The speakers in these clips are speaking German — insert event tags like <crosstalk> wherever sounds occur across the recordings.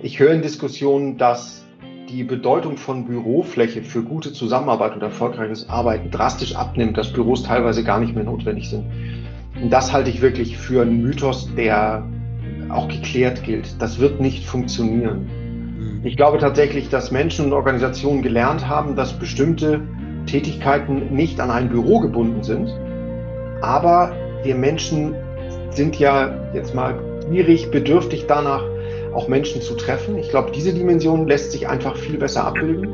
Ich höre in Diskussionen, dass die Bedeutung von Bürofläche für gute Zusammenarbeit und erfolgreiches Arbeiten drastisch abnimmt, dass Büros teilweise gar nicht mehr notwendig sind. Und das halte ich wirklich für einen Mythos, der auch geklärt gilt. Das wird nicht funktionieren. Mhm. Ich glaube tatsächlich, dass Menschen und Organisationen gelernt haben, dass bestimmte Tätigkeiten nicht an ein Büro gebunden sind. Aber wir Menschen sind ja jetzt mal gierig, bedürftig danach, auch Menschen zu treffen. Ich glaube, diese Dimension lässt sich einfach viel besser abbilden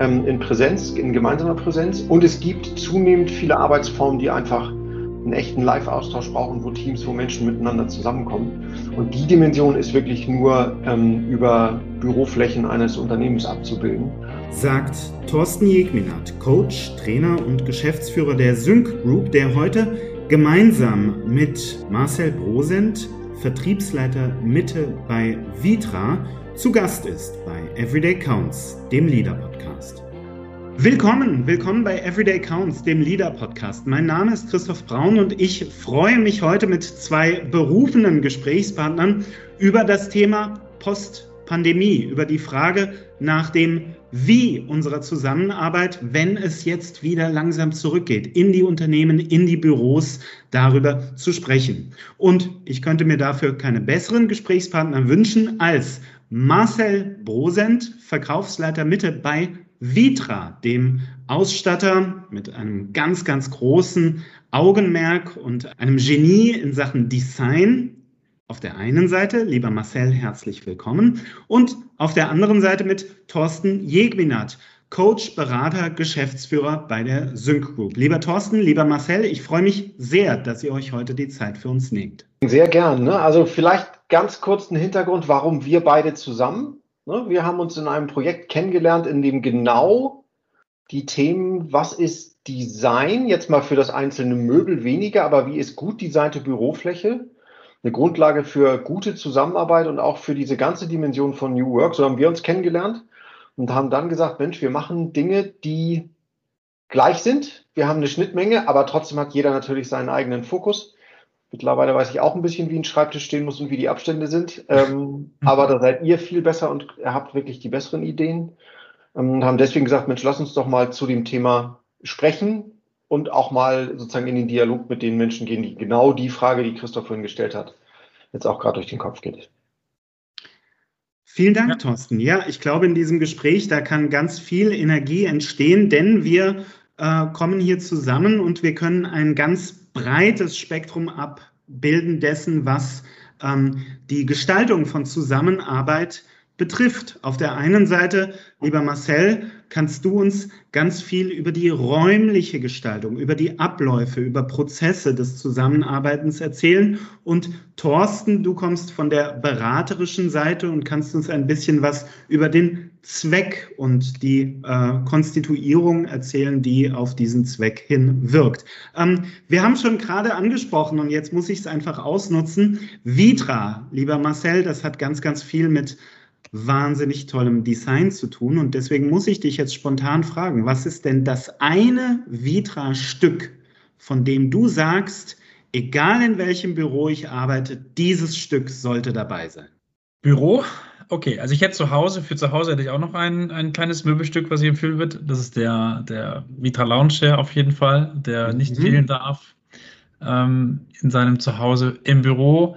ähm, in Präsenz, in gemeinsamer Präsenz. Und es gibt zunehmend viele Arbeitsformen, die einfach einen echten Live-Austausch brauchen, wo Teams, wo Menschen miteinander zusammenkommen. Und die Dimension ist wirklich nur ähm, über Büroflächen eines Unternehmens abzubilden. Sagt Thorsten Jegminat, Coach, Trainer und Geschäftsführer der Sync Group, der heute gemeinsam mit Marcel Brosent Vertriebsleiter Mitte bei Vitra, zu Gast ist bei Everyday Counts, dem Leader Podcast. Willkommen, willkommen bei Everyday Counts, dem Leader Podcast. Mein Name ist Christoph Braun und ich freue mich heute mit zwei berufenen Gesprächspartnern über das Thema Post-Pandemie, über die Frage nach dem wie unserer Zusammenarbeit, wenn es jetzt wieder langsam zurückgeht, in die Unternehmen, in die Büros, darüber zu sprechen. Und ich könnte mir dafür keine besseren Gesprächspartner wünschen als Marcel Brosent, Verkaufsleiter Mitte bei Vitra, dem Ausstatter mit einem ganz, ganz großen Augenmerk und einem Genie in Sachen Design auf der einen Seite, lieber Marcel, herzlich willkommen. Und auf der anderen Seite mit Thorsten Jegwinat, Coach, Berater, Geschäftsführer bei der Sync Group. Lieber Thorsten, lieber Marcel, ich freue mich sehr, dass ihr euch heute die Zeit für uns nehmt. Sehr gern. Ne? Also vielleicht ganz kurz ein Hintergrund, warum wir beide zusammen. Ne? Wir haben uns in einem Projekt kennengelernt, in dem genau die Themen, was ist Design, jetzt mal für das einzelne Möbel weniger, aber wie ist gut designte Bürofläche, eine Grundlage für gute Zusammenarbeit und auch für diese ganze Dimension von New Work. So haben wir uns kennengelernt und haben dann gesagt, Mensch, wir machen Dinge, die gleich sind. Wir haben eine Schnittmenge, aber trotzdem hat jeder natürlich seinen eigenen Fokus. Mittlerweile weiß ich auch ein bisschen, wie ein Schreibtisch stehen muss und wie die Abstände sind. Ähm, <laughs> aber da seid ihr viel besser und ihr habt wirklich die besseren Ideen. Ähm, und haben deswegen gesagt, Mensch, lass uns doch mal zu dem Thema sprechen und auch mal sozusagen in den Dialog mit den Menschen gehen, die genau die Frage, die Christoph vorhin gestellt hat, jetzt auch gerade durch den Kopf geht. Vielen Dank, ja. Thorsten. Ja, ich glaube, in diesem Gespräch, da kann ganz viel Energie entstehen, denn wir äh, kommen hier zusammen und wir können ein ganz breites Spektrum abbilden dessen, was ähm, die Gestaltung von Zusammenarbeit betrifft. Auf der einen Seite, lieber Marcel, kannst du uns ganz viel über die räumliche Gestaltung, über die Abläufe, über Prozesse des Zusammenarbeitens erzählen. Und Thorsten, du kommst von der beraterischen Seite und kannst uns ein bisschen was über den Zweck und die äh, Konstituierung erzählen, die auf diesen Zweck hin wirkt. Ähm, wir haben schon gerade angesprochen und jetzt muss ich es einfach ausnutzen. Vitra, lieber Marcel, das hat ganz, ganz viel mit wahnsinnig tollem Design zu tun. Und deswegen muss ich dich jetzt spontan fragen, was ist denn das eine Vitra-Stück, von dem du sagst, egal in welchem Büro ich arbeite, dieses Stück sollte dabei sein? Büro? Okay, also ich hätte zu Hause, für zu Hause hätte ich auch noch ein, ein kleines Möbelstück, was ich empfehlen würde. Das ist der, der Vitra Lounge Chair auf jeden Fall, der nicht mhm. fehlen darf ähm, in seinem Zuhause. Im Büro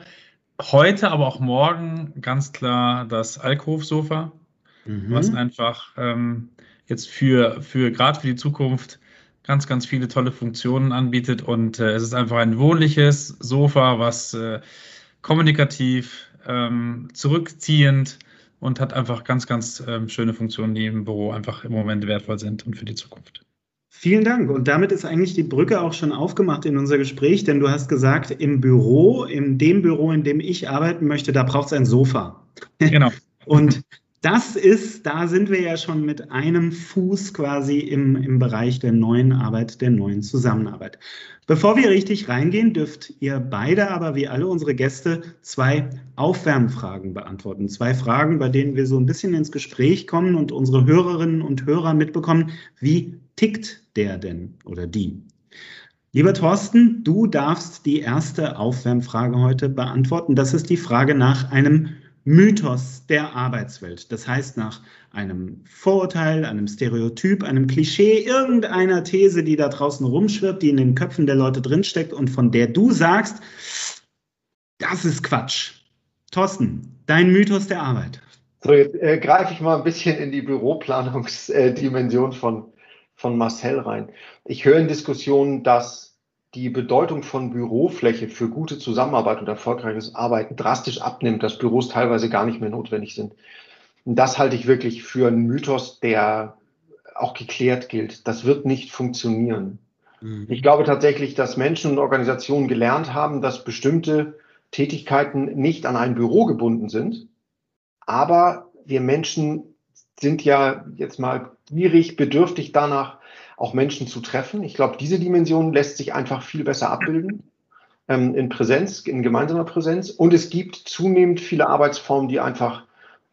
heute, aber auch morgen ganz klar das Alkohofsofa, mhm. was einfach ähm, jetzt für, für gerade für die Zukunft ganz, ganz viele tolle Funktionen anbietet. Und äh, es ist einfach ein wohnliches Sofa, was äh, kommunikativ, ähm, zurückziehend und hat einfach ganz, ganz ähm, schöne Funktionen, die im Büro einfach im Moment wertvoll sind und für die Zukunft. Vielen Dank. Und damit ist eigentlich die Brücke auch schon aufgemacht in unser Gespräch, denn du hast gesagt, im Büro, in dem Büro, in dem ich arbeiten möchte, da braucht es ein Sofa. Genau. <laughs> Und das ist, da sind wir ja schon mit einem Fuß quasi im, im Bereich der neuen Arbeit, der neuen Zusammenarbeit. Bevor wir richtig reingehen, dürft ihr beide aber wie alle unsere Gäste zwei Aufwärmfragen beantworten. Zwei Fragen, bei denen wir so ein bisschen ins Gespräch kommen und unsere Hörerinnen und Hörer mitbekommen, wie tickt der denn oder die? Lieber Thorsten, du darfst die erste Aufwärmfrage heute beantworten. Das ist die Frage nach einem Mythos der Arbeitswelt. Das heißt, nach einem Vorurteil, einem Stereotyp, einem Klischee, irgendeiner These, die da draußen rumschwirrt, die in den Köpfen der Leute drinsteckt und von der du sagst, das ist Quatsch. Thorsten, dein Mythos der Arbeit. So, jetzt äh, greife ich mal ein bisschen in die Büroplanungsdimension von, von Marcel rein. Ich höre in Diskussionen, dass die Bedeutung von Bürofläche für gute Zusammenarbeit und erfolgreiches Arbeiten drastisch abnimmt, dass Büros teilweise gar nicht mehr notwendig sind. Und das halte ich wirklich für einen Mythos, der auch geklärt gilt. Das wird nicht funktionieren. Mhm. Ich glaube tatsächlich, dass Menschen und Organisationen gelernt haben, dass bestimmte Tätigkeiten nicht an ein Büro gebunden sind. Aber wir Menschen sind ja jetzt mal gierig, bedürftig danach, auch Menschen zu treffen. Ich glaube, diese Dimension lässt sich einfach viel besser abbilden ähm, in Präsenz, in gemeinsamer Präsenz. Und es gibt zunehmend viele Arbeitsformen, die einfach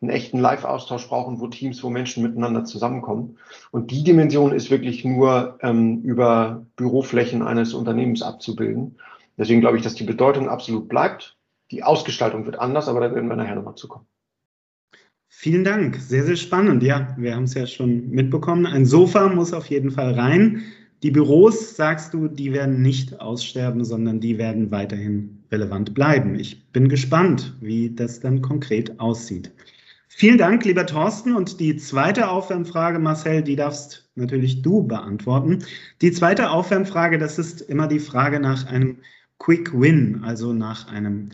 einen echten Live-Austausch brauchen, wo Teams, wo Menschen miteinander zusammenkommen. Und die Dimension ist wirklich nur ähm, über Büroflächen eines Unternehmens abzubilden. Deswegen glaube ich, dass die Bedeutung absolut bleibt. Die Ausgestaltung wird anders, aber da werden wir nachher nochmal zukommen. Vielen Dank, sehr, sehr spannend. Ja, wir haben es ja schon mitbekommen. Ein Sofa muss auf jeden Fall rein. Die Büros, sagst du, die werden nicht aussterben, sondern die werden weiterhin relevant bleiben. Ich bin gespannt, wie das dann konkret aussieht. Vielen Dank, lieber Thorsten. Und die zweite Aufwärmfrage, Marcel, die darfst natürlich du beantworten. Die zweite Aufwärmfrage, das ist immer die Frage nach einem Quick Win, also nach einem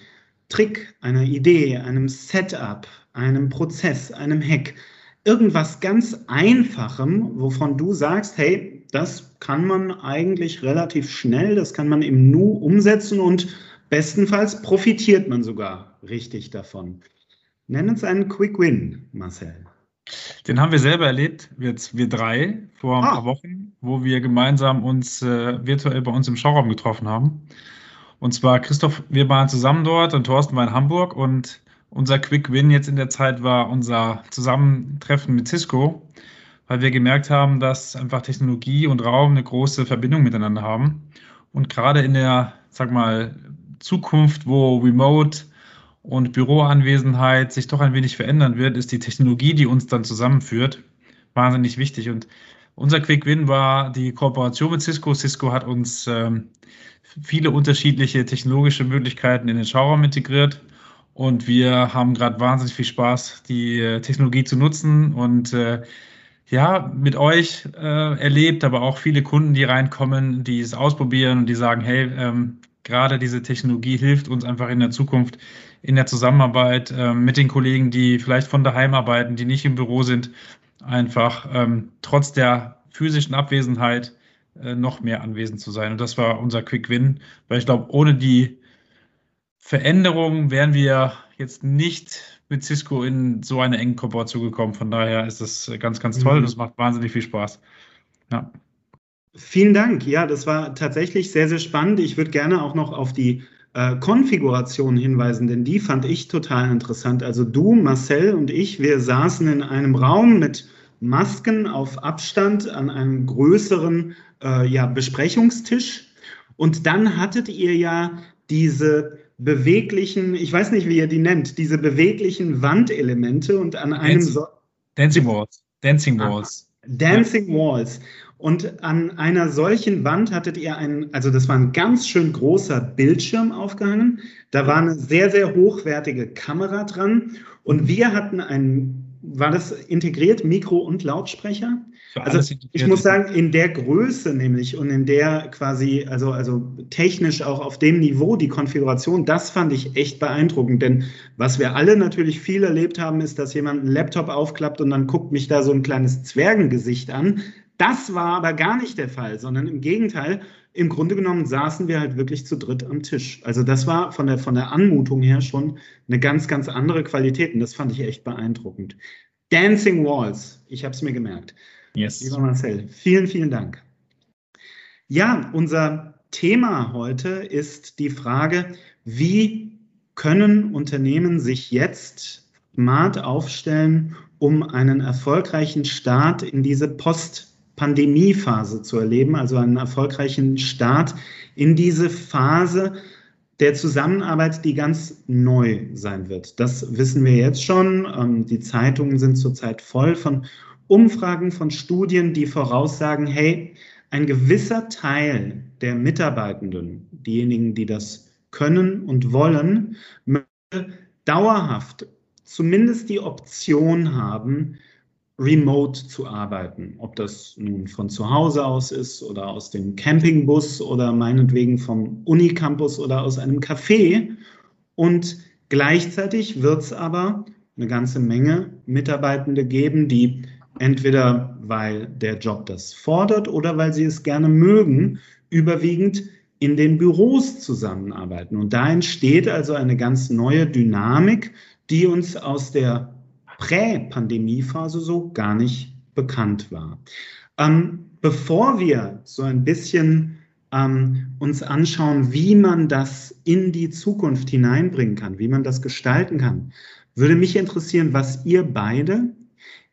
Trick, einer Idee, einem Setup, einem Prozess, einem Hack, irgendwas ganz Einfachem, wovon du sagst, hey, das kann man eigentlich relativ schnell, das kann man im Nu umsetzen und bestenfalls profitiert man sogar richtig davon. Nenn uns einen Quick Win, Marcel. Den haben wir selber erlebt, wir, wir drei, vor ein ah. paar Wochen, wo wir gemeinsam uns äh, virtuell bei uns im Schauraum getroffen haben. Und zwar Christoph, wir waren zusammen dort und Thorsten war in Hamburg und unser Quick Win jetzt in der Zeit war unser Zusammentreffen mit Cisco, weil wir gemerkt haben, dass einfach Technologie und Raum eine große Verbindung miteinander haben. Und gerade in der, sag mal, Zukunft, wo Remote und Büroanwesenheit sich doch ein wenig verändern wird, ist die Technologie, die uns dann zusammenführt, wahnsinnig wichtig. Und unser Quick Win war die Kooperation mit Cisco. Cisco hat uns ähm, viele unterschiedliche technologische Möglichkeiten in den Schauraum integriert und wir haben gerade wahnsinnig viel Spaß, die äh, Technologie zu nutzen und äh, ja, mit euch äh, erlebt, aber auch viele Kunden, die reinkommen, die es ausprobieren und die sagen, hey, ähm, gerade diese Technologie hilft uns einfach in der Zukunft in der Zusammenarbeit äh, mit den Kollegen, die vielleicht von daheim arbeiten, die nicht im Büro sind, einfach ähm, trotz der physischen Abwesenheit äh, noch mehr anwesend zu sein. Und das war unser Quick Win, weil ich glaube, ohne die Veränderungen wären wir jetzt nicht mit Cisco in so eine engen Kooperation gekommen. Von daher ist das ganz, ganz toll. Mhm. Das macht wahnsinnig viel Spaß. Ja. Vielen Dank. Ja, das war tatsächlich sehr, sehr spannend. Ich würde gerne auch noch auf die äh, Konfiguration hinweisen, denn die fand ich total interessant. Also du, Marcel und ich, wir saßen in einem Raum mit Masken auf Abstand an einem größeren äh, ja, Besprechungstisch. Und dann hattet ihr ja diese beweglichen, ich weiß nicht, wie ihr die nennt, diese beweglichen Wandelemente und an einem Dancing, so Dancing Walls. Dancing Walls. Dancing ja. Walls. Und an einer solchen Wand hattet ihr einen, also das war ein ganz schön großer Bildschirm aufgehangen. Da war eine sehr, sehr hochwertige Kamera dran. Und wir hatten ein, war das integriert, Mikro und Lautsprecher? also ich muss sagen, in der Größe nämlich und in der quasi, also, also technisch auch auf dem Niveau die Konfiguration, das fand ich echt beeindruckend. Denn was wir alle natürlich viel erlebt haben, ist, dass jemand einen Laptop aufklappt und dann guckt mich da so ein kleines Zwergengesicht an. Das war aber gar nicht der Fall, sondern im Gegenteil, im Grunde genommen saßen wir halt wirklich zu dritt am Tisch. Also das war von der, von der Anmutung her schon eine ganz, ganz andere Qualität und das fand ich echt beeindruckend. Dancing Walls, ich habe es mir gemerkt. Yes. Lieber Marcel, vielen, vielen Dank. Ja, unser Thema heute ist die Frage, wie können Unternehmen sich jetzt smart aufstellen, um einen erfolgreichen Start in diese Post-Pandemie-Phase zu erleben, also einen erfolgreichen Start in diese Phase der Zusammenarbeit, die ganz neu sein wird. Das wissen wir jetzt schon. Ähm, die Zeitungen sind zurzeit voll von Umfragen, von Studien, die voraussagen, hey, ein gewisser Teil der Mitarbeitenden, diejenigen, die das können und wollen, möchte dauerhaft zumindest die Option haben, remote zu arbeiten. Ob das nun von zu Hause aus ist oder aus dem Campingbus oder meinetwegen vom Unicampus oder aus einem Café. Und gleichzeitig wird es aber eine ganze Menge Mitarbeitende geben, die entweder weil der Job das fordert oder weil sie es gerne mögen, überwiegend in den Büros zusammenarbeiten. Und da entsteht also eine ganz neue Dynamik, die uns aus der Prä-Pandemie-Phase so gar nicht bekannt war. Ähm, bevor wir so ein bisschen ähm, uns anschauen, wie man das in die Zukunft hineinbringen kann, wie man das gestalten kann, würde mich interessieren, was ihr beide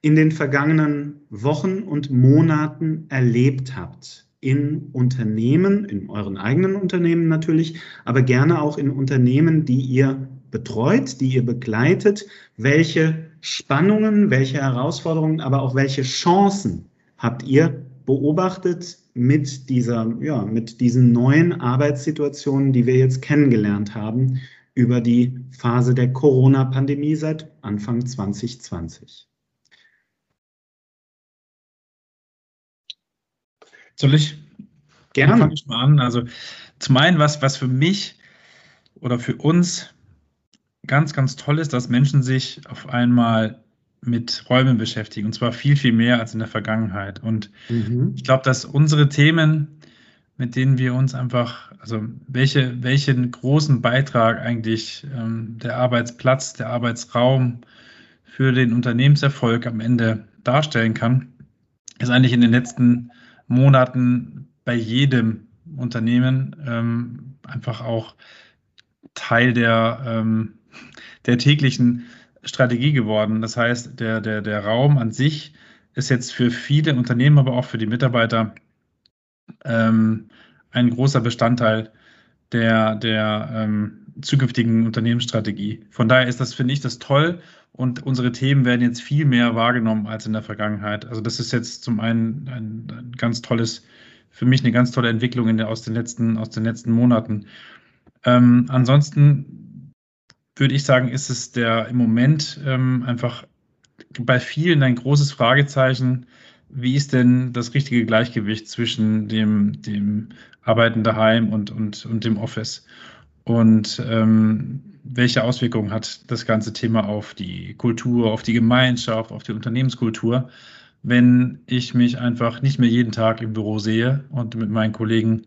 in den vergangenen Wochen und Monaten erlebt habt in Unternehmen, in euren eigenen Unternehmen natürlich, aber gerne auch in Unternehmen, die ihr betreut, die ihr begleitet, welche Spannungen, welche Herausforderungen, aber auch welche Chancen habt ihr beobachtet mit dieser, ja, mit diesen neuen Arbeitssituationen, die wir jetzt kennengelernt haben über die Phase der Corona-Pandemie seit Anfang 2020? Soll ich? Gerne. Fange ich mal an. Also zum einen, was, was für mich oder für uns ganz, ganz toll ist, dass Menschen sich auf einmal mit Räumen beschäftigen und zwar viel, viel mehr als in der Vergangenheit. Und mhm. ich glaube, dass unsere Themen, mit denen wir uns einfach, also welche, welchen großen Beitrag eigentlich ähm, der Arbeitsplatz, der Arbeitsraum für den Unternehmenserfolg am Ende darstellen kann, ist eigentlich in den letzten Monaten bei jedem Unternehmen ähm, einfach auch Teil der, ähm, der täglichen Strategie geworden. Das heißt, der, der, der Raum an sich ist jetzt für viele Unternehmen, aber auch für die Mitarbeiter ähm, ein großer Bestandteil der, der ähm, zukünftigen Unternehmensstrategie. Von daher ist das, finde ich, das toll und unsere Themen werden jetzt viel mehr wahrgenommen als in der Vergangenheit. Also das ist jetzt zum einen ein, ein ganz tolles, für mich eine ganz tolle Entwicklung der, aus, den letzten, aus den letzten Monaten. Ähm, ansonsten würde ich sagen, ist es der im Moment ähm, einfach bei vielen ein großes Fragezeichen. Wie ist denn das richtige Gleichgewicht zwischen dem, dem Arbeiten daheim und, und, und dem Office? Und ähm, welche Auswirkungen hat das ganze Thema auf die Kultur, auf die Gemeinschaft, auf die Unternehmenskultur, wenn ich mich einfach nicht mehr jeden Tag im Büro sehe und mit meinen Kollegen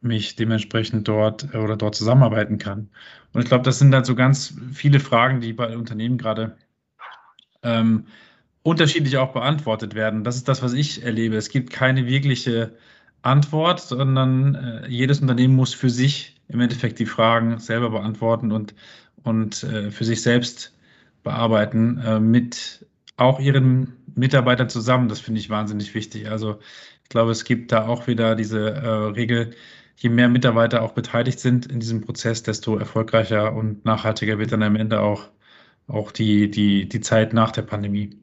mich dementsprechend dort äh, oder dort zusammenarbeiten kann. Und ich glaube, das sind halt so ganz viele Fragen, die bei Unternehmen gerade ähm, unterschiedlich auch beantwortet werden. Das ist das, was ich erlebe. Es gibt keine wirkliche Antwort, sondern äh, jedes Unternehmen muss für sich im Endeffekt die Fragen selber beantworten und, und äh, für sich selbst bearbeiten, äh, mit auch ihren Mitarbeitern zusammen. Das finde ich wahnsinnig wichtig. Also ich glaube, es gibt da auch wieder diese äh, Regel, je mehr Mitarbeiter auch beteiligt sind in diesem Prozess, desto erfolgreicher und nachhaltiger wird dann am Ende auch, auch die, die, die Zeit nach der Pandemie.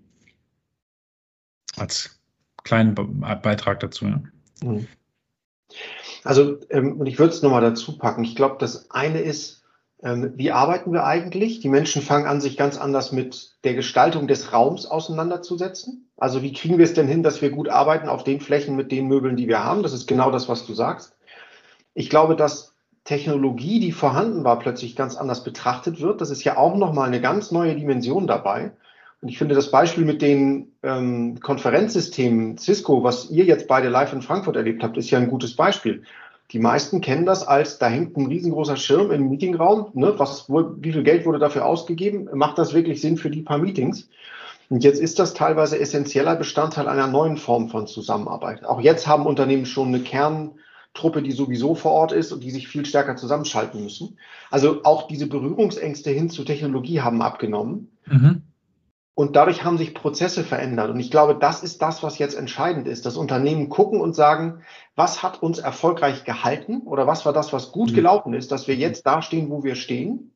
Als kleinen Beitrag dazu. Ja. Mhm. Also, ähm, und ich würde es nochmal dazu packen. Ich glaube, das eine ist, ähm, wie arbeiten wir eigentlich? Die Menschen fangen an, sich ganz anders mit der Gestaltung des Raums auseinanderzusetzen. Also, wie kriegen wir es denn hin, dass wir gut arbeiten auf den Flächen mit den Möbeln, die wir haben? Das ist genau das, was du sagst. Ich glaube, dass Technologie, die vorhanden war, plötzlich ganz anders betrachtet wird. Das ist ja auch nochmal eine ganz neue Dimension dabei. Und ich finde das Beispiel mit den ähm, Konferenzsystemen Cisco, was ihr jetzt beide live in Frankfurt erlebt habt, ist ja ein gutes Beispiel. Die meisten kennen das als, da hängt ein riesengroßer Schirm im Meetingraum. Ne? Was, wo, wie viel Geld wurde dafür ausgegeben? Macht das wirklich Sinn für die paar Meetings? Und jetzt ist das teilweise essentieller Bestandteil einer neuen Form von Zusammenarbeit. Auch jetzt haben Unternehmen schon eine Kerntruppe, die sowieso vor Ort ist und die sich viel stärker zusammenschalten müssen. Also auch diese Berührungsängste hin zu Technologie haben abgenommen. Mhm. Und dadurch haben sich Prozesse verändert. Und ich glaube, das ist das, was jetzt entscheidend ist. Das Unternehmen gucken und sagen, was hat uns erfolgreich gehalten oder was war das, was gut mhm. gelaufen ist, dass wir jetzt da stehen, wo wir stehen.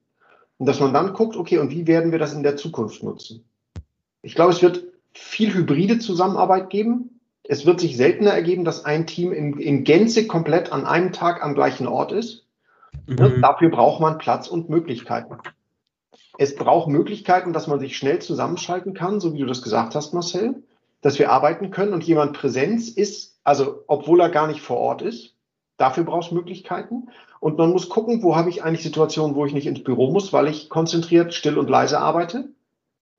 Und dass man dann guckt, okay, und wie werden wir das in der Zukunft nutzen? Ich glaube, es wird viel hybride Zusammenarbeit geben. Es wird sich seltener ergeben, dass ein Team in, in Gänze komplett an einem Tag am gleichen Ort ist. Mhm. Dafür braucht man Platz und Möglichkeiten. Es braucht Möglichkeiten, dass man sich schnell zusammenschalten kann, so wie du das gesagt hast, Marcel, dass wir arbeiten können und jemand Präsenz ist, also obwohl er gar nicht vor Ort ist. Dafür braucht es Möglichkeiten. Und man muss gucken, wo habe ich eigentlich Situationen, wo ich nicht ins Büro muss, weil ich konzentriert, still und leise arbeite.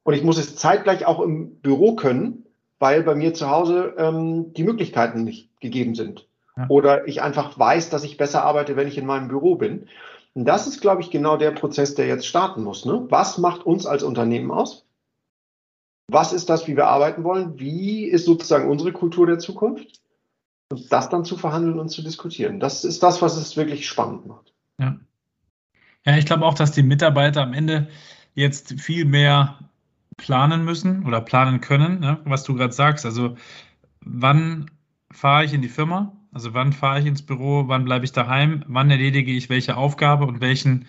Und ich muss es zeitgleich auch im Büro können, weil bei mir zu Hause ähm, die Möglichkeiten nicht gegeben sind. Ja. Oder ich einfach weiß, dass ich besser arbeite, wenn ich in meinem Büro bin. Und das ist, glaube ich, genau der Prozess, der jetzt starten muss. Ne? Was macht uns als Unternehmen aus? Was ist das, wie wir arbeiten wollen? Wie ist sozusagen unsere Kultur der Zukunft? Und das dann zu verhandeln und zu diskutieren. Das ist das, was es wirklich spannend macht. Ja, ja ich glaube auch, dass die Mitarbeiter am Ende jetzt viel mehr planen müssen oder planen können, ne? was du gerade sagst. Also wann fahre ich in die Firma? Also wann fahre ich ins Büro, wann bleibe ich daheim, wann erledige ich welche Aufgabe und welchen,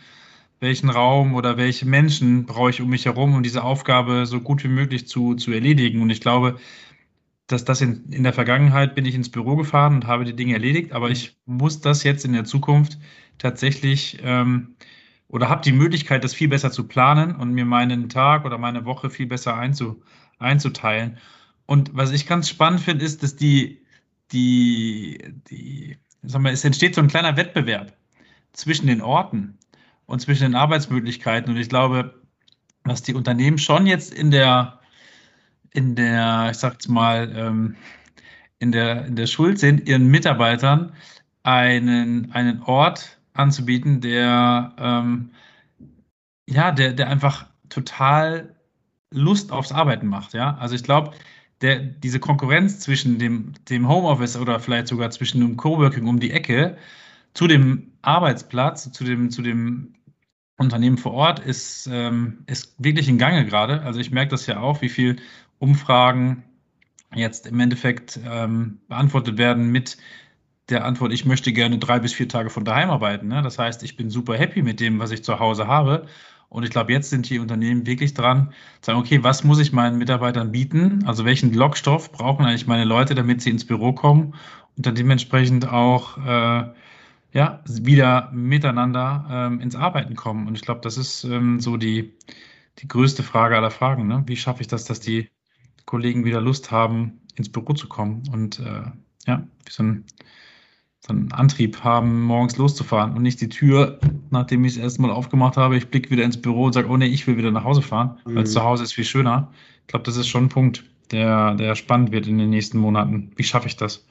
welchen Raum oder welche Menschen brauche ich um mich herum, um diese Aufgabe so gut wie möglich zu, zu erledigen. Und ich glaube, dass das in, in der Vergangenheit bin ich ins Büro gefahren und habe die Dinge erledigt, aber ich muss das jetzt in der Zukunft tatsächlich ähm, oder habe die Möglichkeit, das viel besser zu planen und mir meinen Tag oder meine Woche viel besser einzu, einzuteilen. Und was ich ganz spannend finde, ist, dass die die, die, sagen wir, es entsteht so ein kleiner Wettbewerb zwischen den Orten und zwischen den Arbeitsmöglichkeiten. Und ich glaube, dass die Unternehmen schon jetzt in der, in der, ich sag's mal, ähm, in der, in der Schuld sind, ihren Mitarbeitern einen, einen Ort anzubieten, der, ähm, ja, der, der einfach total Lust aufs Arbeiten macht. Ja, also ich glaube, diese Konkurrenz zwischen dem, dem Homeoffice oder vielleicht sogar zwischen dem Coworking um die Ecke zu dem Arbeitsplatz, zu dem, zu dem Unternehmen vor Ort ist, ähm, ist wirklich in Gange gerade. Also ich merke das ja auch, wie viel Umfragen jetzt im Endeffekt ähm, beantwortet werden mit der Antwort, ich möchte gerne drei bis vier Tage von daheim arbeiten. Ne? Das heißt, ich bin super happy mit dem, was ich zu Hause habe und ich glaube, jetzt sind die Unternehmen wirklich dran, zu sagen, okay, was muss ich meinen Mitarbeitern bieten? Also welchen Lockstoff brauchen eigentlich meine Leute, damit sie ins Büro kommen und dann dementsprechend auch äh, ja, wieder miteinander ähm, ins Arbeiten kommen. Und ich glaube, das ist ähm, so die, die größte Frage aller Fragen. Ne? Wie schaffe ich das, dass die Kollegen wieder Lust haben, ins Büro zu kommen und äh, ja, wie so ein so einen Antrieb haben, morgens loszufahren und nicht die Tür, nachdem ich es erstmal aufgemacht habe, ich blicke wieder ins Büro und sage, oh nee, ich will wieder nach Hause fahren, mhm. weil zu Hause ist viel schöner. Ich glaube, das ist schon ein Punkt, der, der spannend wird in den nächsten Monaten. Wie schaffe ich das?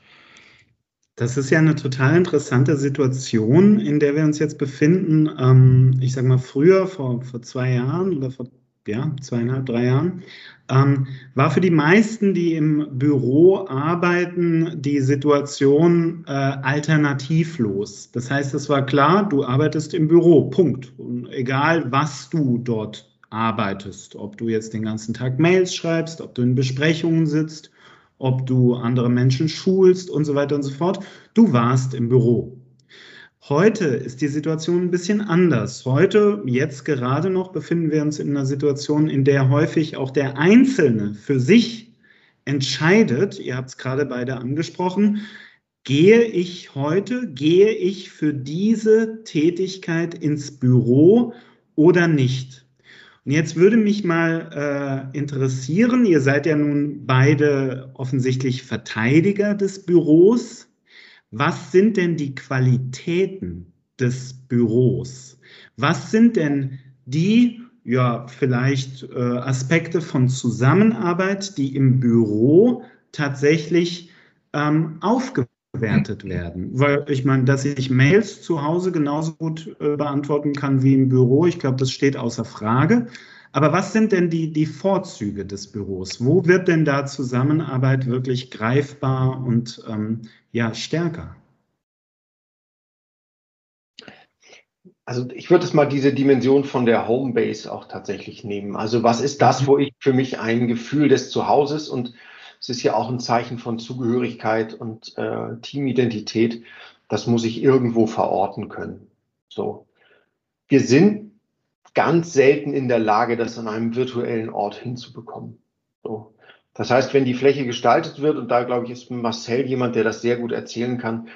Das ist ja eine total interessante Situation, in der wir uns jetzt befinden. Ähm, ich sage mal, früher, vor, vor zwei Jahren oder vor ja, zweieinhalb, drei Jahren, ähm, war für die meisten, die im Büro arbeiten, die Situation äh, alternativlos. Das heißt, es war klar, du arbeitest im Büro, Punkt. Und egal, was du dort arbeitest, ob du jetzt den ganzen Tag Mails schreibst, ob du in Besprechungen sitzt, ob du andere Menschen schulst und so weiter und so fort, du warst im Büro. Heute ist die Situation ein bisschen anders. Heute, jetzt gerade noch, befinden wir uns in einer Situation, in der häufig auch der Einzelne für sich entscheidet, ihr habt es gerade beide angesprochen, gehe ich heute, gehe ich für diese Tätigkeit ins Büro oder nicht? Und jetzt würde mich mal äh, interessieren, ihr seid ja nun beide offensichtlich Verteidiger des Büros. Was sind denn die Qualitäten des Büros? Was sind denn die, ja, vielleicht äh, Aspekte von Zusammenarbeit, die im Büro tatsächlich ähm, aufgewertet werden? Weil ich meine, dass ich Mails zu Hause genauso gut äh, beantworten kann wie im Büro, ich glaube, das steht außer Frage. Aber was sind denn die, die Vorzüge des Büros? Wo wird denn da Zusammenarbeit wirklich greifbar und ähm, ja, stärker? also ich würde es mal diese Dimension von der Homebase auch tatsächlich nehmen. Also was ist das, wo ich für mich ein Gefühl des Zuhauses und es ist ja auch ein Zeichen von Zugehörigkeit und äh, Teamidentität, das muss ich irgendwo verorten können. So. Wir sind ganz selten in der Lage, das an einem virtuellen Ort hinzubekommen. So. Das heißt, wenn die Fläche gestaltet wird, und da glaube ich, ist Marcel jemand, der das sehr gut erzählen kann,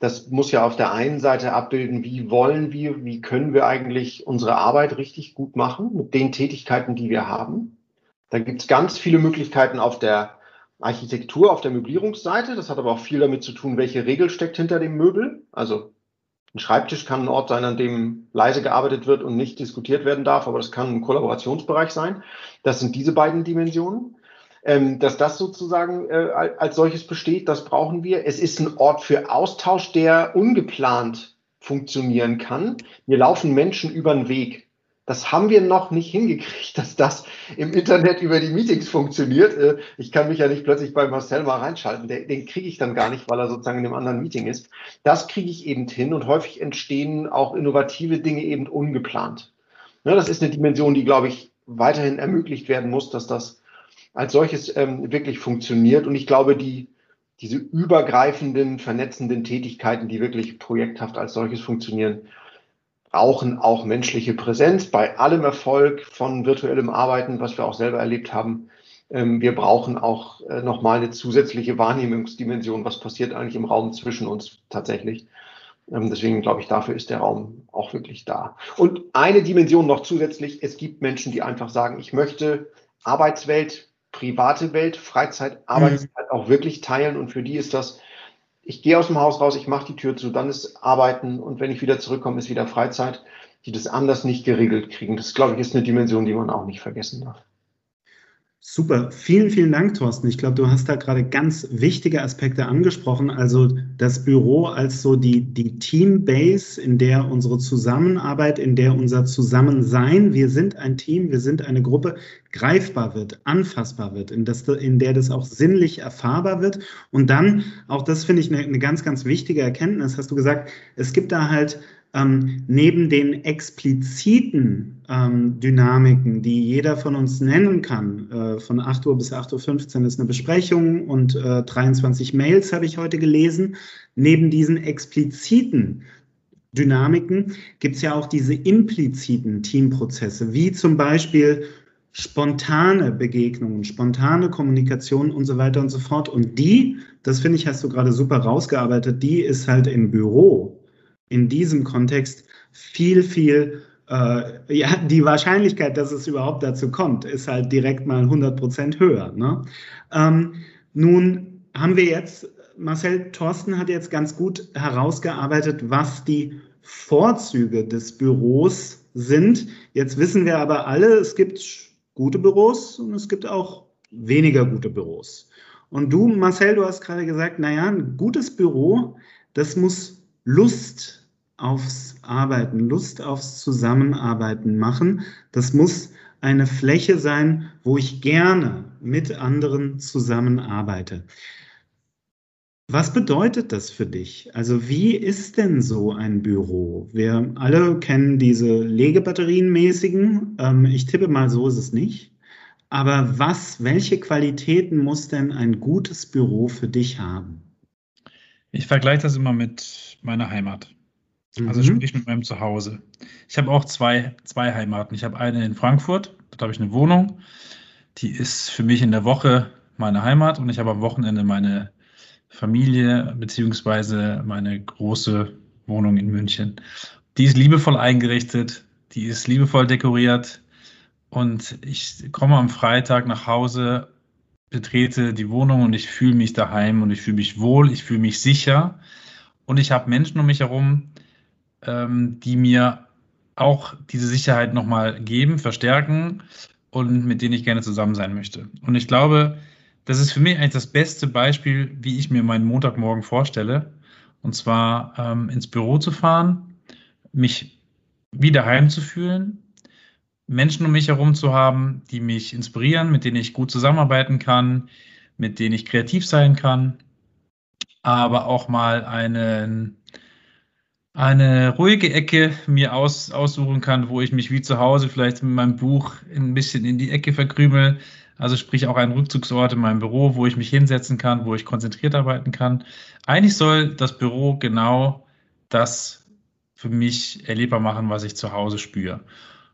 das muss ja auf der einen Seite abbilden, wie wollen wir, wie können wir eigentlich unsere Arbeit richtig gut machen mit den Tätigkeiten, die wir haben. Da gibt es ganz viele Möglichkeiten auf der Architektur, auf der Möblierungsseite. Das hat aber auch viel damit zu tun, welche Regel steckt hinter dem Möbel. Also ein Schreibtisch kann ein Ort sein, an dem leise gearbeitet wird und nicht diskutiert werden darf, aber das kann ein Kollaborationsbereich sein. Das sind diese beiden Dimensionen. Ähm, dass das sozusagen äh, als solches besteht, das brauchen wir. Es ist ein Ort für Austausch, der ungeplant funktionieren kann. Wir laufen Menschen über den Weg. Das haben wir noch nicht hingekriegt, <laughs> dass das im Internet über die Meetings funktioniert. Äh, ich kann mich ja nicht plötzlich bei Marcel mal reinschalten. Den kriege ich dann gar nicht, weil er sozusagen in einem anderen Meeting ist. Das kriege ich eben hin und häufig entstehen auch innovative Dinge eben ungeplant. Das ist eine Dimension, die, glaube ich, weiterhin ermöglicht werden muss, dass das als solches ähm, wirklich funktioniert. Und ich glaube, die, diese übergreifenden, vernetzenden Tätigkeiten, die wirklich projekthaft als solches funktionieren, brauchen auch menschliche Präsenz bei allem Erfolg von virtuellem Arbeiten, was wir auch selber erlebt haben. Ähm, wir brauchen auch äh, nochmal eine zusätzliche Wahrnehmungsdimension. Was passiert eigentlich im Raum zwischen uns tatsächlich? Ähm, deswegen glaube ich, dafür ist der Raum auch wirklich da. Und eine Dimension noch zusätzlich. Es gibt Menschen, die einfach sagen, ich möchte Arbeitswelt private Welt, Freizeit, Arbeitszeit mhm. auch wirklich teilen. Und für die ist das, ich gehe aus dem Haus raus, ich mache die Tür zu, dann ist Arbeiten und wenn ich wieder zurückkomme, ist wieder Freizeit, die das anders nicht geregelt kriegen. Das, glaube ich, ist eine Dimension, die man auch nicht vergessen darf. Super, vielen, vielen Dank, Thorsten. Ich glaube, du hast da gerade ganz wichtige Aspekte angesprochen. Also das Büro als so die, die Teambase, in der unsere Zusammenarbeit, in der unser Zusammensein, wir sind ein Team, wir sind eine Gruppe, greifbar wird, anfassbar wird, in, das, in der das auch sinnlich erfahrbar wird. Und dann, auch das finde ich eine, eine ganz, ganz wichtige Erkenntnis, hast du gesagt, es gibt da halt ähm, neben den expliziten ähm, Dynamiken, die jeder von uns nennen kann, äh, von 8 Uhr bis 8.15 Uhr ist eine Besprechung und äh, 23 Mails habe ich heute gelesen, neben diesen expliziten Dynamiken gibt es ja auch diese impliziten Teamprozesse, wie zum Beispiel spontane Begegnungen, spontane Kommunikation und so weiter und so fort. Und die, das finde ich, hast du gerade super rausgearbeitet, die ist halt im Büro in diesem Kontext viel, viel, äh, ja, die Wahrscheinlichkeit, dass es überhaupt dazu kommt, ist halt direkt mal 100 Prozent höher. Ne? Ähm, nun haben wir jetzt, Marcel Thorsten hat jetzt ganz gut herausgearbeitet, was die Vorzüge des Büros sind. Jetzt wissen wir aber alle, es gibt gute Büros und es gibt auch weniger gute Büros. Und du, Marcel, du hast gerade gesagt, naja, ein gutes Büro, das muss Lust aufs Arbeiten, Lust aufs Zusammenarbeiten machen. Das muss eine Fläche sein, wo ich gerne mit anderen zusammenarbeite. Was bedeutet das für dich? Also wie ist denn so ein Büro? Wir alle kennen diese Legebatterienmäßigen. Ähm, ich tippe mal, so ist es nicht. Aber was, welche Qualitäten muss denn ein gutes Büro für dich haben? Ich vergleiche das immer mit meiner Heimat. Also mhm. sprich mit meinem Zuhause. Ich habe auch zwei, zwei Heimaten. Ich habe eine in Frankfurt, dort habe ich eine Wohnung. Die ist für mich in der Woche meine Heimat und ich habe am Wochenende meine Familie beziehungsweise meine große Wohnung in München. Die ist liebevoll eingerichtet, die ist liebevoll dekoriert und ich komme am Freitag nach Hause, betrete die Wohnung und ich fühle mich daheim und ich fühle mich wohl, ich fühle mich sicher und ich habe Menschen um mich herum, ähm, die mir auch diese Sicherheit nochmal geben, verstärken und mit denen ich gerne zusammen sein möchte. Und ich glaube, das ist für mich eigentlich das beste Beispiel, wie ich mir meinen Montagmorgen vorstelle. Und zwar ähm, ins Büro zu fahren, mich wieder heimzufühlen, Menschen um mich herum zu haben, die mich inspirieren, mit denen ich gut zusammenarbeiten kann, mit denen ich kreativ sein kann, aber auch mal einen eine ruhige Ecke mir aus, aussuchen kann, wo ich mich wie zu Hause vielleicht mit meinem Buch ein bisschen in die Ecke verkrümel. Also sprich auch ein Rückzugsort in meinem Büro, wo ich mich hinsetzen kann, wo ich konzentriert arbeiten kann. Eigentlich soll das Büro genau das für mich erlebbar machen, was ich zu Hause spüre.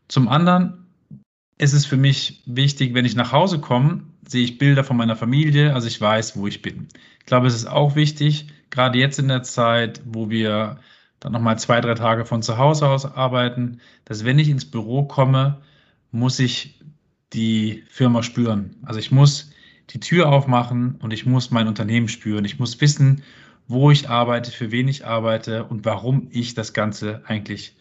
Zum anderen ist es für mich wichtig, wenn ich nach Hause komme, sehe ich Bilder von meiner Familie, also ich weiß, wo ich bin. Ich glaube, es ist auch wichtig, gerade jetzt in der Zeit, wo wir dann nochmal zwei, drei Tage von zu Hause aus arbeiten, dass wenn ich ins Büro komme, muss ich die Firma spüren. Also ich muss die Tür aufmachen und ich muss mein Unternehmen spüren. Ich muss wissen, wo ich arbeite, für wen ich arbeite und warum ich das Ganze eigentlich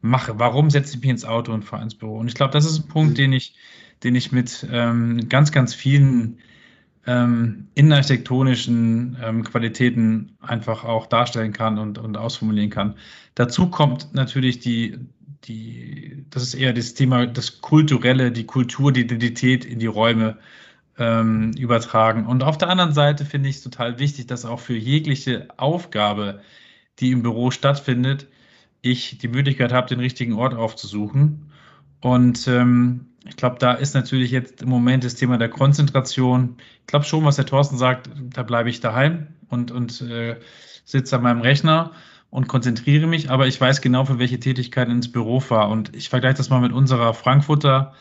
mache. Warum setze ich mich ins Auto und fahre ins Büro? Und ich glaube, das ist ein Punkt, den ich, den ich mit ähm, ganz, ganz vielen ähm, innenarchitektonischen ähm, Qualitäten einfach auch darstellen kann und, und ausformulieren kann. Dazu kommt natürlich die, die, das ist eher das Thema, das Kulturelle, die Kultur, die Identität in die Räume ähm, übertragen. Und auf der anderen Seite finde ich es total wichtig, dass auch für jegliche Aufgabe, die im Büro stattfindet, ich die Möglichkeit habe, den richtigen Ort aufzusuchen. Und ähm, ich glaube, da ist natürlich jetzt im Moment das Thema der Konzentration. Ich glaube schon, was der Thorsten sagt, da bleibe ich daheim und, und äh, sitze an meinem Rechner und konzentriere mich, aber ich weiß genau, für welche Tätigkeit ins Büro fahre. Und ich vergleiche das mal mit unserer Frankfurter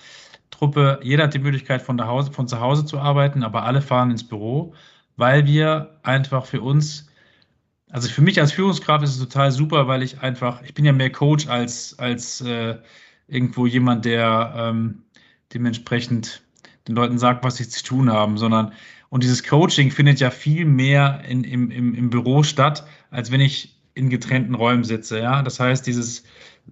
Truppe. Jeder hat die Möglichkeit, von, Hause, von zu Hause zu arbeiten, aber alle fahren ins Büro, weil wir einfach für uns, also für mich als Führungskraft ist es total super, weil ich einfach, ich bin ja mehr Coach als, als äh, irgendwo jemand, der ähm, dementsprechend den Leuten sagt, was sie zu tun haben, sondern und dieses Coaching findet ja viel mehr in, im, im, im Büro statt, als wenn ich in getrennten Räumen sitze. Ja? Das heißt, dieses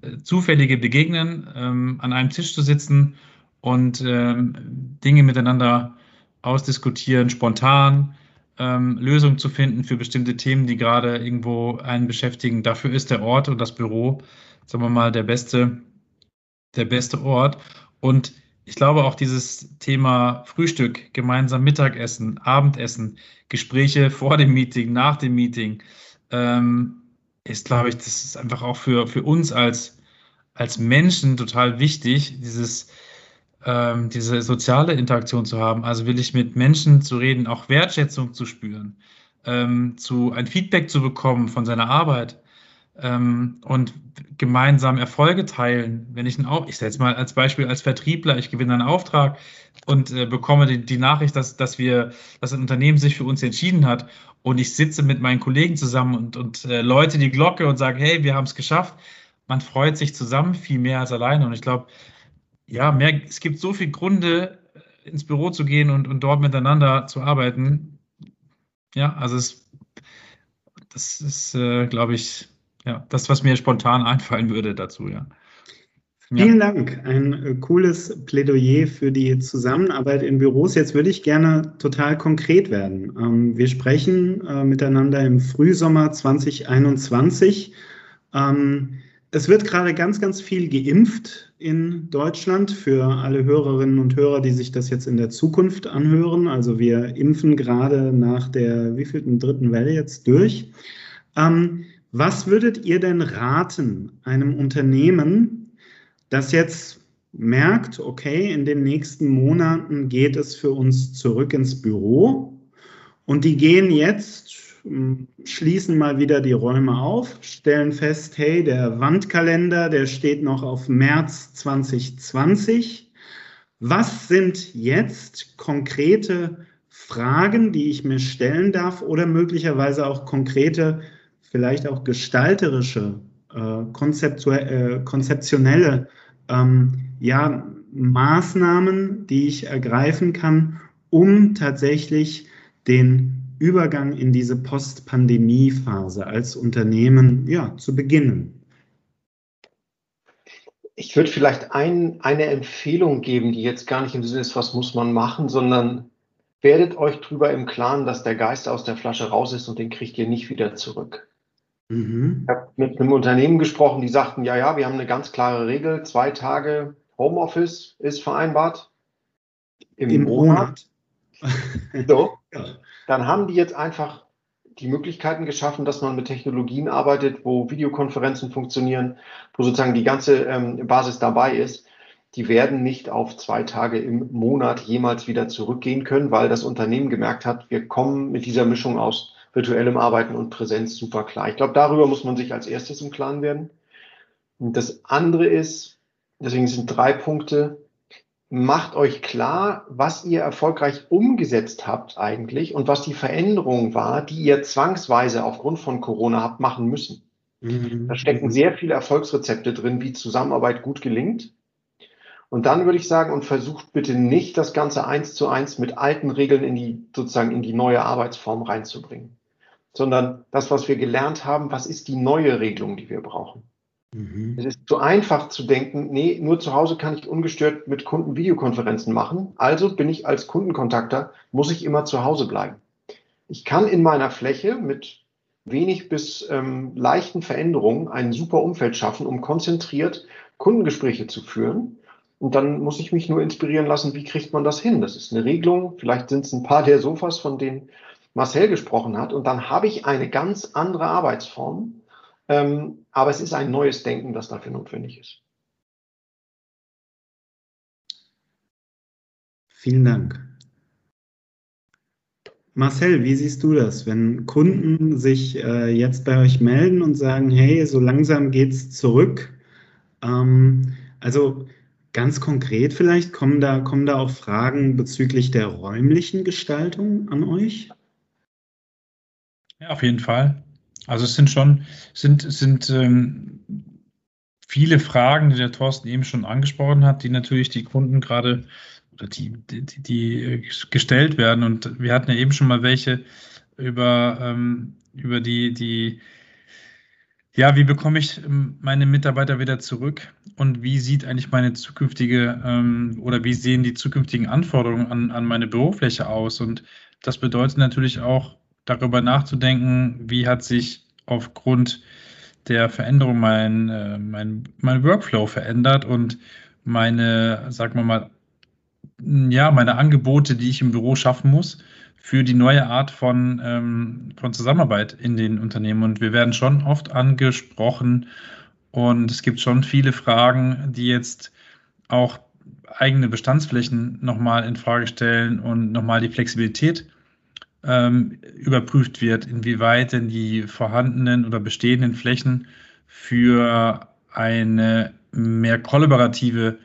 äh, zufällige Begegnen, ähm, an einem Tisch zu sitzen und ähm, Dinge miteinander ausdiskutieren, spontan ähm, Lösungen zu finden für bestimmte Themen, die gerade irgendwo einen beschäftigen. Dafür ist der Ort und das Büro, sagen wir mal, der beste, der beste Ort. Und ich glaube auch dieses Thema Frühstück, gemeinsam Mittagessen, Abendessen, Gespräche vor dem Meeting, nach dem Meeting, ähm, ist, glaube ich, das ist einfach auch für, für uns als, als Menschen total wichtig, dieses, ähm, diese soziale Interaktion zu haben. Also will ich mit Menschen zu reden, auch Wertschätzung zu spüren, ähm, zu ein Feedback zu bekommen von seiner Arbeit ähm, und gemeinsam Erfolge teilen. Wenn ich auch, ich setze mal als Beispiel als Vertriebler, ich gewinne einen Auftrag und äh, bekomme die, die Nachricht, dass, dass wir, dass ein Unternehmen sich für uns entschieden hat und ich sitze mit meinen Kollegen zusammen und, und äh, läute die Glocke und sage, hey, wir haben es geschafft. Man freut sich zusammen viel mehr als alleine. Und ich glaube, ja, mehr, es gibt so viele Gründe, äh, ins Büro zu gehen und, und dort miteinander zu arbeiten. Ja, also es, das ist, äh, glaube ich, ja, das, was mir spontan einfallen würde dazu, ja. Vielen ja. Dank. Ein äh, cooles Plädoyer für die Zusammenarbeit in Büros. Jetzt würde ich gerne total konkret werden. Ähm, wir sprechen äh, miteinander im Frühsommer 2021. Ähm, es wird gerade ganz, ganz viel geimpft in Deutschland für alle Hörerinnen und Hörer, die sich das jetzt in der Zukunft anhören. Also wir impfen gerade nach der wievielten dritten Welle jetzt durch. Ähm, was würdet ihr denn raten einem Unternehmen, das jetzt merkt, okay, in den nächsten Monaten geht es für uns zurück ins Büro und die gehen jetzt, hm, schließen mal wieder die Räume auf, stellen fest, hey, der Wandkalender, der steht noch auf März 2020. Was sind jetzt konkrete Fragen, die ich mir stellen darf oder möglicherweise auch konkrete vielleicht auch gestalterische, äh, äh, konzeptionelle ähm, ja, Maßnahmen, die ich ergreifen kann, um tatsächlich den Übergang in diese Post-Pandemie-Phase als Unternehmen ja, zu beginnen? Ich würde vielleicht ein, eine Empfehlung geben, die jetzt gar nicht im Sinne ist, was muss man machen, sondern werdet euch darüber im Klaren, dass der Geist aus der Flasche raus ist und den kriegt ihr nicht wieder zurück. Mhm. Ich habe mit einem Unternehmen gesprochen, die sagten, ja, ja, wir haben eine ganz klare Regel, zwei Tage Homeoffice ist vereinbart im, Im Monat. Monat. <laughs> so, ja. dann haben die jetzt einfach die Möglichkeiten geschaffen, dass man mit Technologien arbeitet, wo Videokonferenzen funktionieren, wo sozusagen die ganze ähm, Basis dabei ist. Die werden nicht auf zwei Tage im Monat jemals wieder zurückgehen können, weil das Unternehmen gemerkt hat, wir kommen mit dieser Mischung aus virtuellem Arbeiten und Präsenz super klar. Ich glaube, darüber muss man sich als erstes im Klaren werden. Und das andere ist, deswegen sind drei Punkte, macht euch klar, was ihr erfolgreich umgesetzt habt eigentlich und was die Veränderung war, die ihr zwangsweise aufgrund von Corona habt machen müssen. Mhm. Da stecken sehr viele Erfolgsrezepte drin, wie Zusammenarbeit gut gelingt. Und dann würde ich sagen, und versucht bitte nicht das Ganze eins zu eins mit alten Regeln in die, sozusagen in die neue Arbeitsform reinzubringen, sondern das, was wir gelernt haben, was ist die neue Regelung, die wir brauchen. Mhm. Es ist zu einfach zu denken, nee, nur zu Hause kann ich ungestört mit Kunden Videokonferenzen machen. Also bin ich als Kundenkontakter, muss ich immer zu Hause bleiben. Ich kann in meiner Fläche mit wenig bis ähm, leichten Veränderungen ein super Umfeld schaffen, um konzentriert Kundengespräche zu führen. Und dann muss ich mich nur inspirieren lassen, wie kriegt man das hin? Das ist eine Regelung. Vielleicht sind es ein paar der Sofas, von denen Marcel gesprochen hat. Und dann habe ich eine ganz andere Arbeitsform ähm, aber es ist ein neues Denken, das dafür notwendig ist. Vielen Dank. Marcel, wie siehst du das, wenn Kunden sich äh, jetzt bei euch melden und sagen, hey, so langsam geht es zurück? Ähm, also ganz konkret vielleicht, kommen da, kommen da auch Fragen bezüglich der räumlichen Gestaltung an euch? Ja, auf jeden Fall. Also es sind schon, sind, sind ähm, viele Fragen, die der Thorsten eben schon angesprochen hat, die natürlich die Kunden gerade oder die, die, die äh, gestellt werden. Und wir hatten ja eben schon mal welche über, ähm, über die, die, ja, wie bekomme ich ähm, meine Mitarbeiter wieder zurück und wie sieht eigentlich meine zukünftige ähm, oder wie sehen die zukünftigen Anforderungen an, an meine Bürofläche aus? Und das bedeutet natürlich auch, darüber nachzudenken, wie hat sich aufgrund der Veränderung mein, äh, mein, mein Workflow verändert und meine, sagen wir mal, ja, meine Angebote, die ich im Büro schaffen muss, für die neue Art von, ähm, von Zusammenarbeit in den Unternehmen. Und wir werden schon oft angesprochen und es gibt schon viele Fragen, die jetzt auch eigene Bestandsflächen nochmal in Frage stellen und nochmal die Flexibilität ähm, überprüft wird, inwieweit denn die vorhandenen oder bestehenden Flächen für eine mehr kollaborative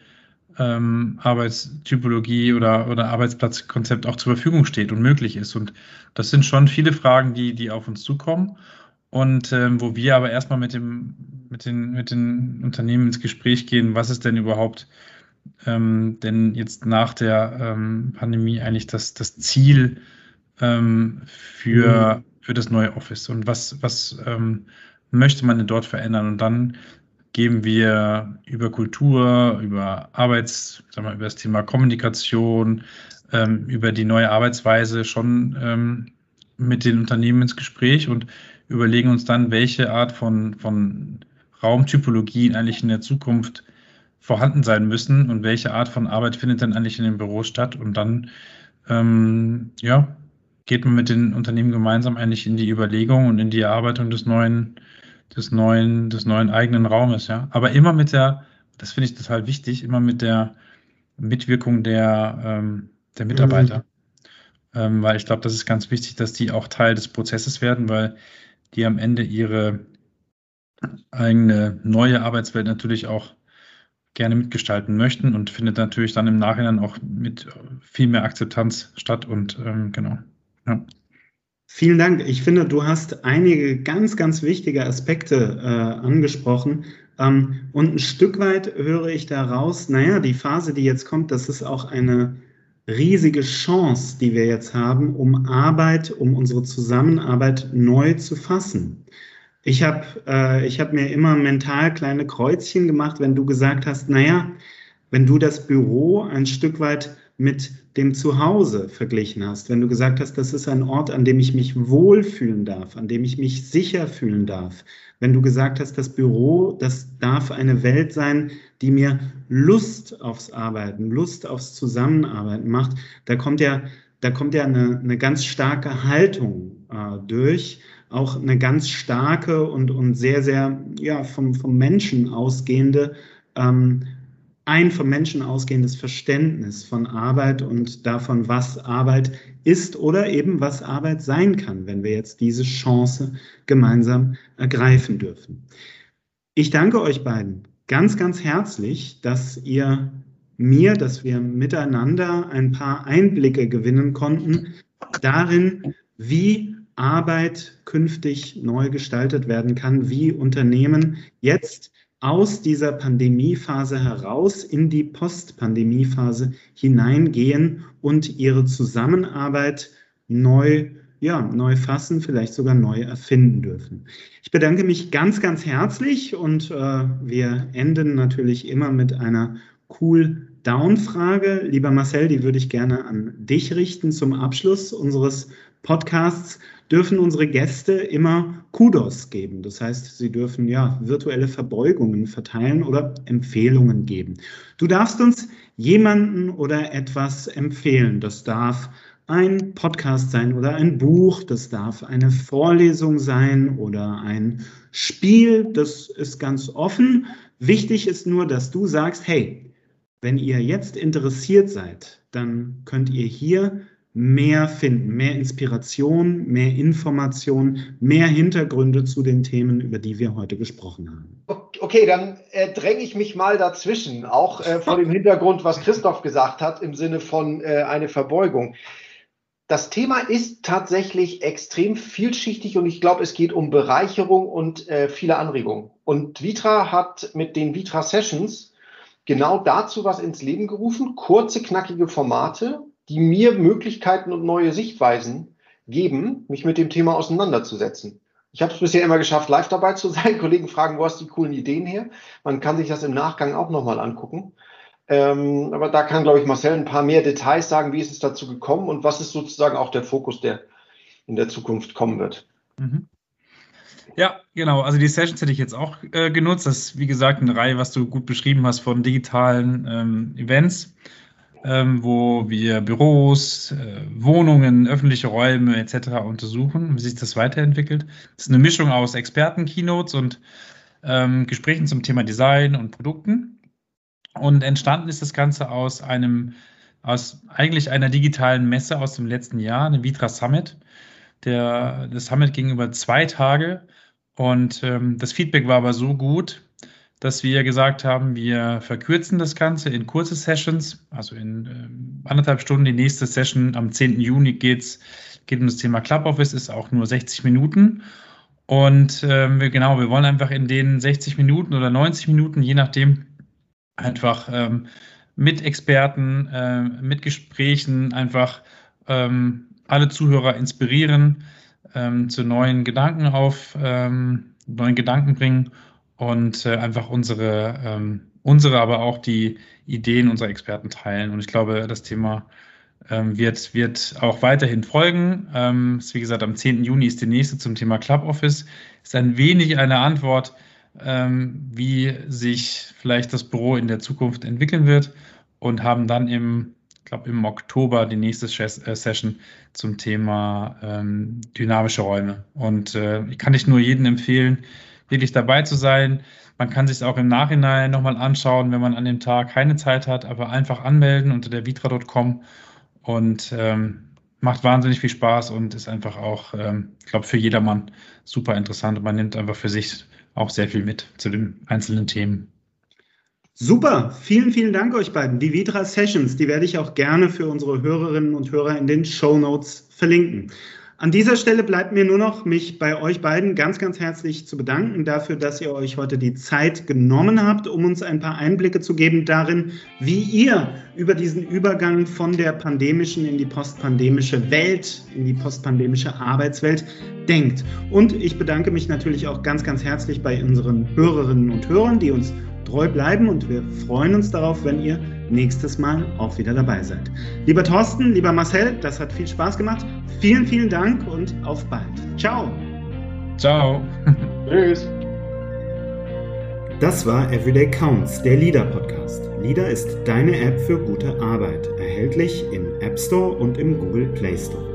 ähm, Arbeitstypologie oder, oder Arbeitsplatzkonzept auch zur Verfügung steht und möglich ist. Und das sind schon viele Fragen, die, die auf uns zukommen und ähm, wo wir aber erstmal mit, dem, mit, den, mit den Unternehmen ins Gespräch gehen, was ist denn überhaupt ähm, denn jetzt nach der ähm, Pandemie eigentlich das, das Ziel ähm, für, mhm. für das neue Office und was, was ähm, möchte man denn dort verändern? Und dann geben wir über Kultur, über Arbeits, sagen wir, über das Thema Kommunikation, ähm, über die neue Arbeitsweise schon ähm, mit den Unternehmen ins Gespräch und überlegen uns dann, welche Art von, von Raumtypologien eigentlich in der Zukunft vorhanden sein müssen und welche Art von Arbeit findet dann eigentlich in den Büros statt. Und dann ähm, ja, geht man mit den Unternehmen gemeinsam eigentlich in die Überlegung und in die Erarbeitung des neuen, des neuen, des neuen eigenen Raumes, ja. Aber immer mit der, das finde ich total wichtig, immer mit der Mitwirkung der, ähm, der Mitarbeiter. Mhm. Ähm, weil ich glaube, das ist ganz wichtig, dass die auch Teil des Prozesses werden, weil die am Ende ihre eigene neue Arbeitswelt natürlich auch gerne mitgestalten möchten und findet natürlich dann im Nachhinein auch mit viel mehr Akzeptanz statt und ähm, genau. Ja. Vielen Dank. Ich finde, du hast einige ganz, ganz wichtige Aspekte äh, angesprochen. Ähm, und ein Stück weit höre ich daraus, naja, die Phase, die jetzt kommt, das ist auch eine riesige Chance, die wir jetzt haben, um Arbeit, um unsere Zusammenarbeit neu zu fassen. Ich habe äh, hab mir immer mental kleine Kreuzchen gemacht, wenn du gesagt hast, naja, wenn du das Büro ein Stück weit mit dem Zuhause verglichen hast, wenn du gesagt hast, das ist ein Ort, an dem ich mich wohlfühlen darf, an dem ich mich sicher fühlen darf, wenn du gesagt hast, das Büro, das darf eine Welt sein, die mir Lust aufs Arbeiten, Lust aufs Zusammenarbeiten macht, da kommt ja, da kommt ja eine, eine ganz starke Haltung äh, durch. Auch eine ganz starke und, und sehr, sehr ja, vom, vom Menschen ausgehende, ähm, ein vom Menschen ausgehendes Verständnis von Arbeit und davon, was Arbeit ist oder eben was Arbeit sein kann, wenn wir jetzt diese Chance gemeinsam ergreifen dürfen. Ich danke euch beiden ganz, ganz herzlich, dass ihr mir, dass wir miteinander ein paar Einblicke gewinnen konnten darin, wie Arbeit künftig neu gestaltet werden kann, wie Unternehmen jetzt aus dieser Pandemiephase heraus in die Post-Pandemie-Phase hineingehen und ihre Zusammenarbeit neu, ja, neu fassen, vielleicht sogar neu erfinden dürfen. Ich bedanke mich ganz, ganz herzlich und äh, wir enden natürlich immer mit einer cool Down-Frage. Lieber Marcel, die würde ich gerne an dich richten zum Abschluss unseres Podcasts dürfen unsere Gäste immer Kudos geben. Das heißt, sie dürfen ja virtuelle Verbeugungen verteilen oder Empfehlungen geben. Du darfst uns jemanden oder etwas empfehlen. Das darf ein Podcast sein oder ein Buch, das darf eine Vorlesung sein oder ein Spiel, das ist ganz offen. Wichtig ist nur, dass du sagst, hey, wenn ihr jetzt interessiert seid, dann könnt ihr hier mehr finden, mehr Inspiration, mehr Information, mehr Hintergründe zu den Themen, über die wir heute gesprochen haben. Okay, dann äh, dränge ich mich mal dazwischen, auch äh, vor dem Hintergrund, was Christoph gesagt hat, im Sinne von äh, eine Verbeugung. Das Thema ist tatsächlich extrem vielschichtig und ich glaube, es geht um Bereicherung und äh, viele Anregungen. Und Vitra hat mit den Vitra Sessions genau dazu was ins Leben gerufen. Kurze, knackige Formate, die mir Möglichkeiten und neue Sichtweisen geben, mich mit dem Thema auseinanderzusetzen. Ich habe es bisher immer geschafft, live dabei zu sein. <laughs> Kollegen fragen, wo hast du die coolen Ideen her? Man kann sich das im Nachgang auch nochmal angucken. Ähm, aber da kann, glaube ich, Marcel ein paar mehr Details sagen, wie ist es dazu gekommen und was ist sozusagen auch der Fokus, der in der Zukunft kommen wird. Mhm. Ja, genau. Also die Sessions hätte ich jetzt auch äh, genutzt. Das ist, wie gesagt, eine Reihe, was du gut beschrieben hast von digitalen ähm, Events ähm, wo wir Büros, äh, Wohnungen, öffentliche Räume etc. untersuchen, wie sich das weiterentwickelt. Das ist eine Mischung aus Experten-Keynotes und ähm, Gesprächen zum Thema Design und Produkten. Und entstanden ist das Ganze aus einem, aus eigentlich einer digitalen Messe aus dem letzten Jahr, eine Vitra Summit. Der, das Summit ging über zwei Tage und ähm, das Feedback war aber so gut, dass wir gesagt haben, wir verkürzen das Ganze in kurze Sessions, also in äh, anderthalb Stunden. Die nächste Session am 10. Juni geht's, geht um das Thema Club Office, ist auch nur 60 Minuten. Und äh, wir, genau, wir wollen einfach in den 60 Minuten oder 90 Minuten, je nachdem, einfach ähm, mit Experten, äh, mit Gesprächen einfach ähm, alle Zuhörer inspirieren, ähm, zu neuen Gedanken auf, ähm, neuen Gedanken bringen und äh, einfach unsere, ähm, unsere, aber auch die Ideen unserer Experten teilen. Und ich glaube, das Thema ähm, wird, wird auch weiterhin folgen. Ähm, ist, wie gesagt, am 10. Juni ist die nächste zum Thema Club Office. Ist ein wenig eine Antwort, ähm, wie sich vielleicht das Büro in der Zukunft entwickeln wird und haben dann im, ich glaube, im Oktober die nächste äh, Session zum Thema ähm, dynamische Räume. Und äh, ich kann dich nur jedem empfehlen, wirklich dabei zu sein. Man kann sich auch im Nachhinein nochmal anschauen, wenn man an dem Tag keine Zeit hat, aber einfach anmelden unter der vitra.com und ähm, macht wahnsinnig viel Spaß und ist einfach auch, ähm, ich glaube, für jedermann super interessant und man nimmt einfach für sich auch sehr viel mit zu den einzelnen Themen. Super, vielen, vielen Dank euch beiden. Die Vitra Sessions, die werde ich auch gerne für unsere Hörerinnen und Hörer in den Show Notes verlinken. An dieser Stelle bleibt mir nur noch, mich bei euch beiden ganz, ganz herzlich zu bedanken dafür, dass ihr euch heute die Zeit genommen habt, um uns ein paar Einblicke zu geben darin, wie ihr über diesen Übergang von der pandemischen in die postpandemische Welt, in die postpandemische Arbeitswelt denkt. Und ich bedanke mich natürlich auch ganz, ganz herzlich bei unseren Hörerinnen und Hörern, die uns treu bleiben und wir freuen uns darauf, wenn ihr nächstes Mal auch wieder dabei seid. Lieber Thorsten, lieber Marcel, das hat viel Spaß gemacht. Vielen, vielen Dank und auf bald. Ciao. Ciao. <laughs> Tschüss. Das war Everyday Counts, der Leader Podcast. Leader ist deine App für gute Arbeit, erhältlich im App Store und im Google Play Store.